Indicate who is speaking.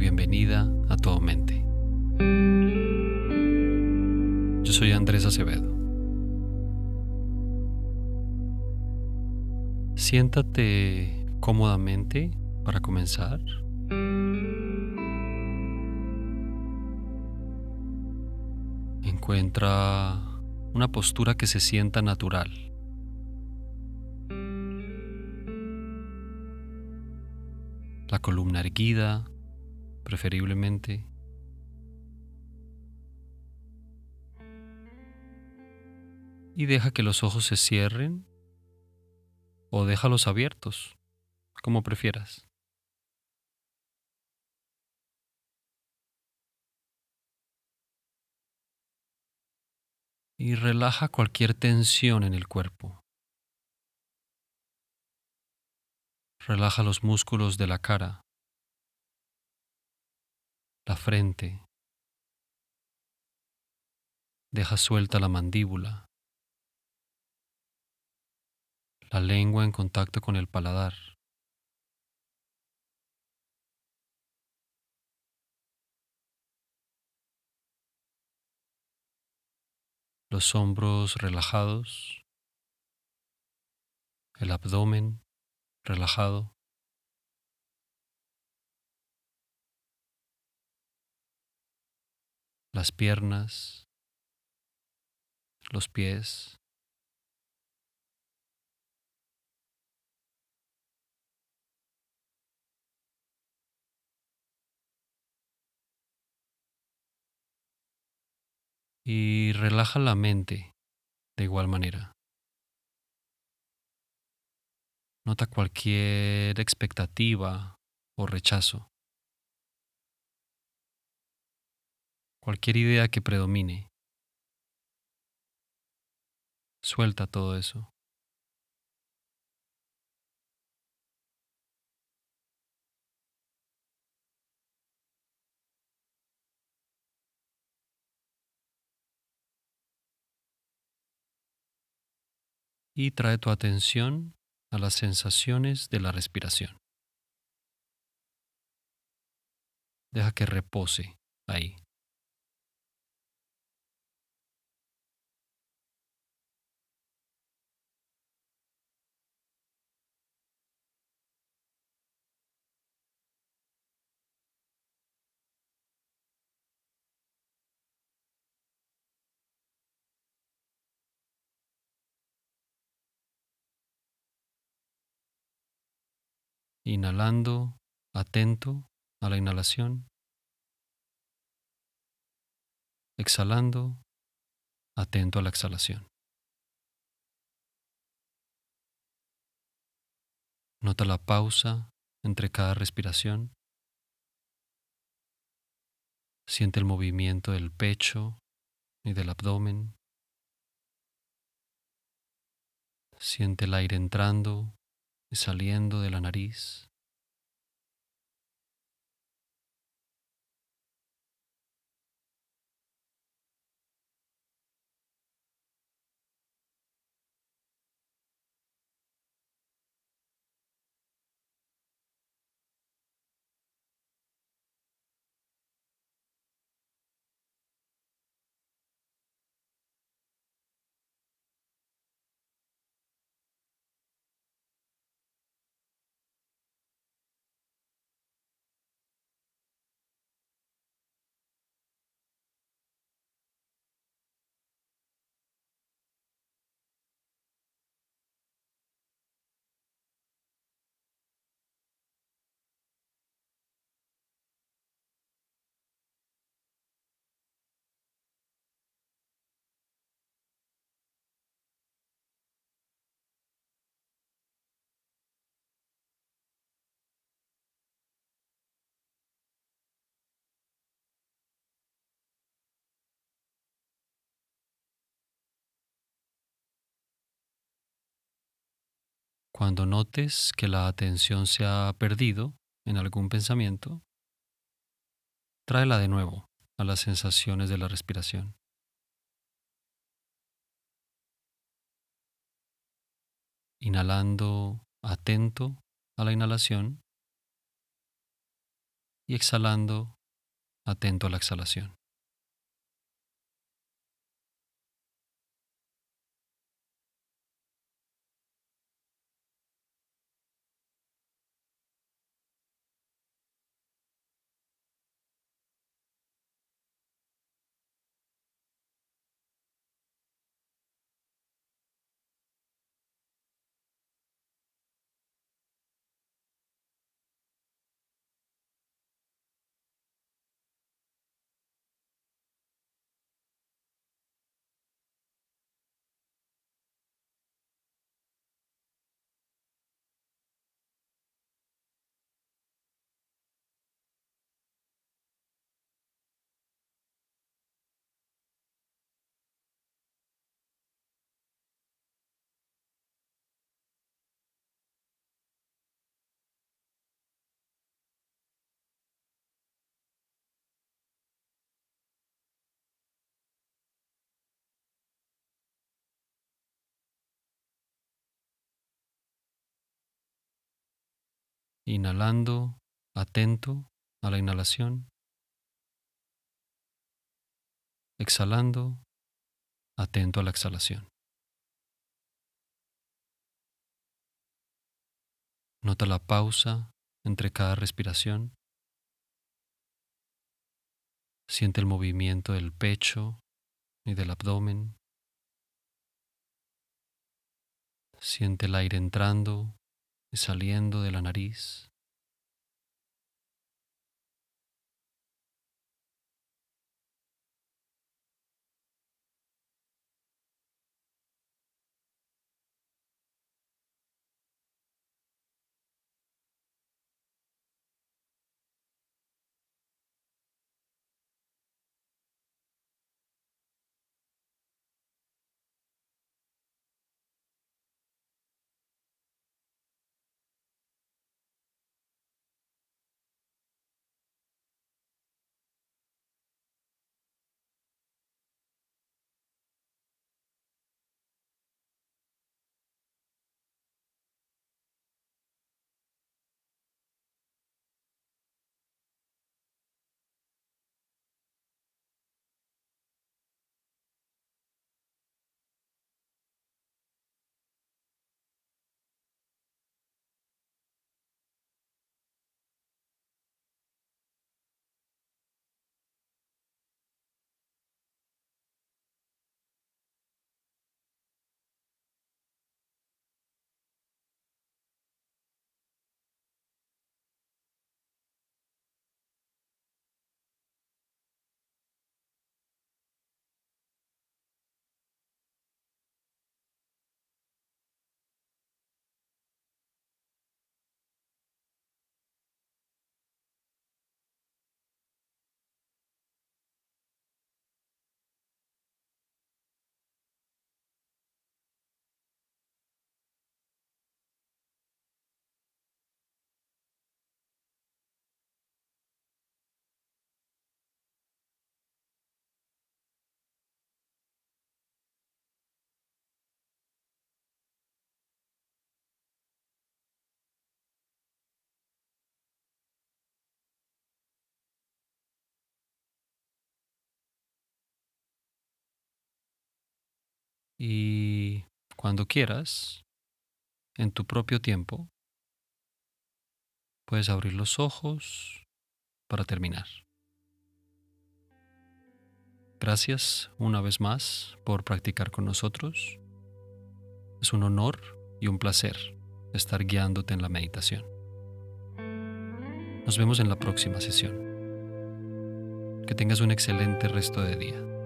Speaker 1: Bienvenida a tu mente. Yo soy Andrés Acevedo. Siéntate cómodamente para comenzar. Encuentra una postura que se sienta natural. La columna erguida, preferiblemente. Y deja que los ojos se cierren o déjalos abiertos, como prefieras. y relaja cualquier tensión en el cuerpo. Relaja los músculos de la cara, la frente. Deja suelta la mandíbula, la lengua en contacto con el paladar. los hombros relajados, el abdomen relajado. Las piernas, los pies. y relaja la mente de igual manera. Nota cualquier expectativa o rechazo, cualquier idea que predomine. Suelta todo eso. y trae tu atención a las sensaciones de la respiración. Deja que repose ahí. Inhalando, atento a la inhalación. Exhalando, atento a la exhalación. Nota la pausa entre cada respiración. Siente el movimiento del pecho y del abdomen. Siente el aire entrando saliendo de la nariz. Cuando notes que la atención se ha perdido en algún pensamiento, tráela de nuevo a las sensaciones de la respiración. Inhalando atento a la inhalación y exhalando, atento a la exhalación. Inhalando, atento a la inhalación. Exhalando, atento a la exhalación. Nota la pausa entre cada respiración. Siente el movimiento del pecho y del abdomen. Siente el aire entrando saliendo de la nariz. Y cuando quieras, en tu propio tiempo, puedes abrir los ojos para terminar. Gracias una vez más por practicar con nosotros. Es un honor y un placer estar guiándote en la meditación. Nos vemos en la próxima sesión. Que tengas un excelente resto de día.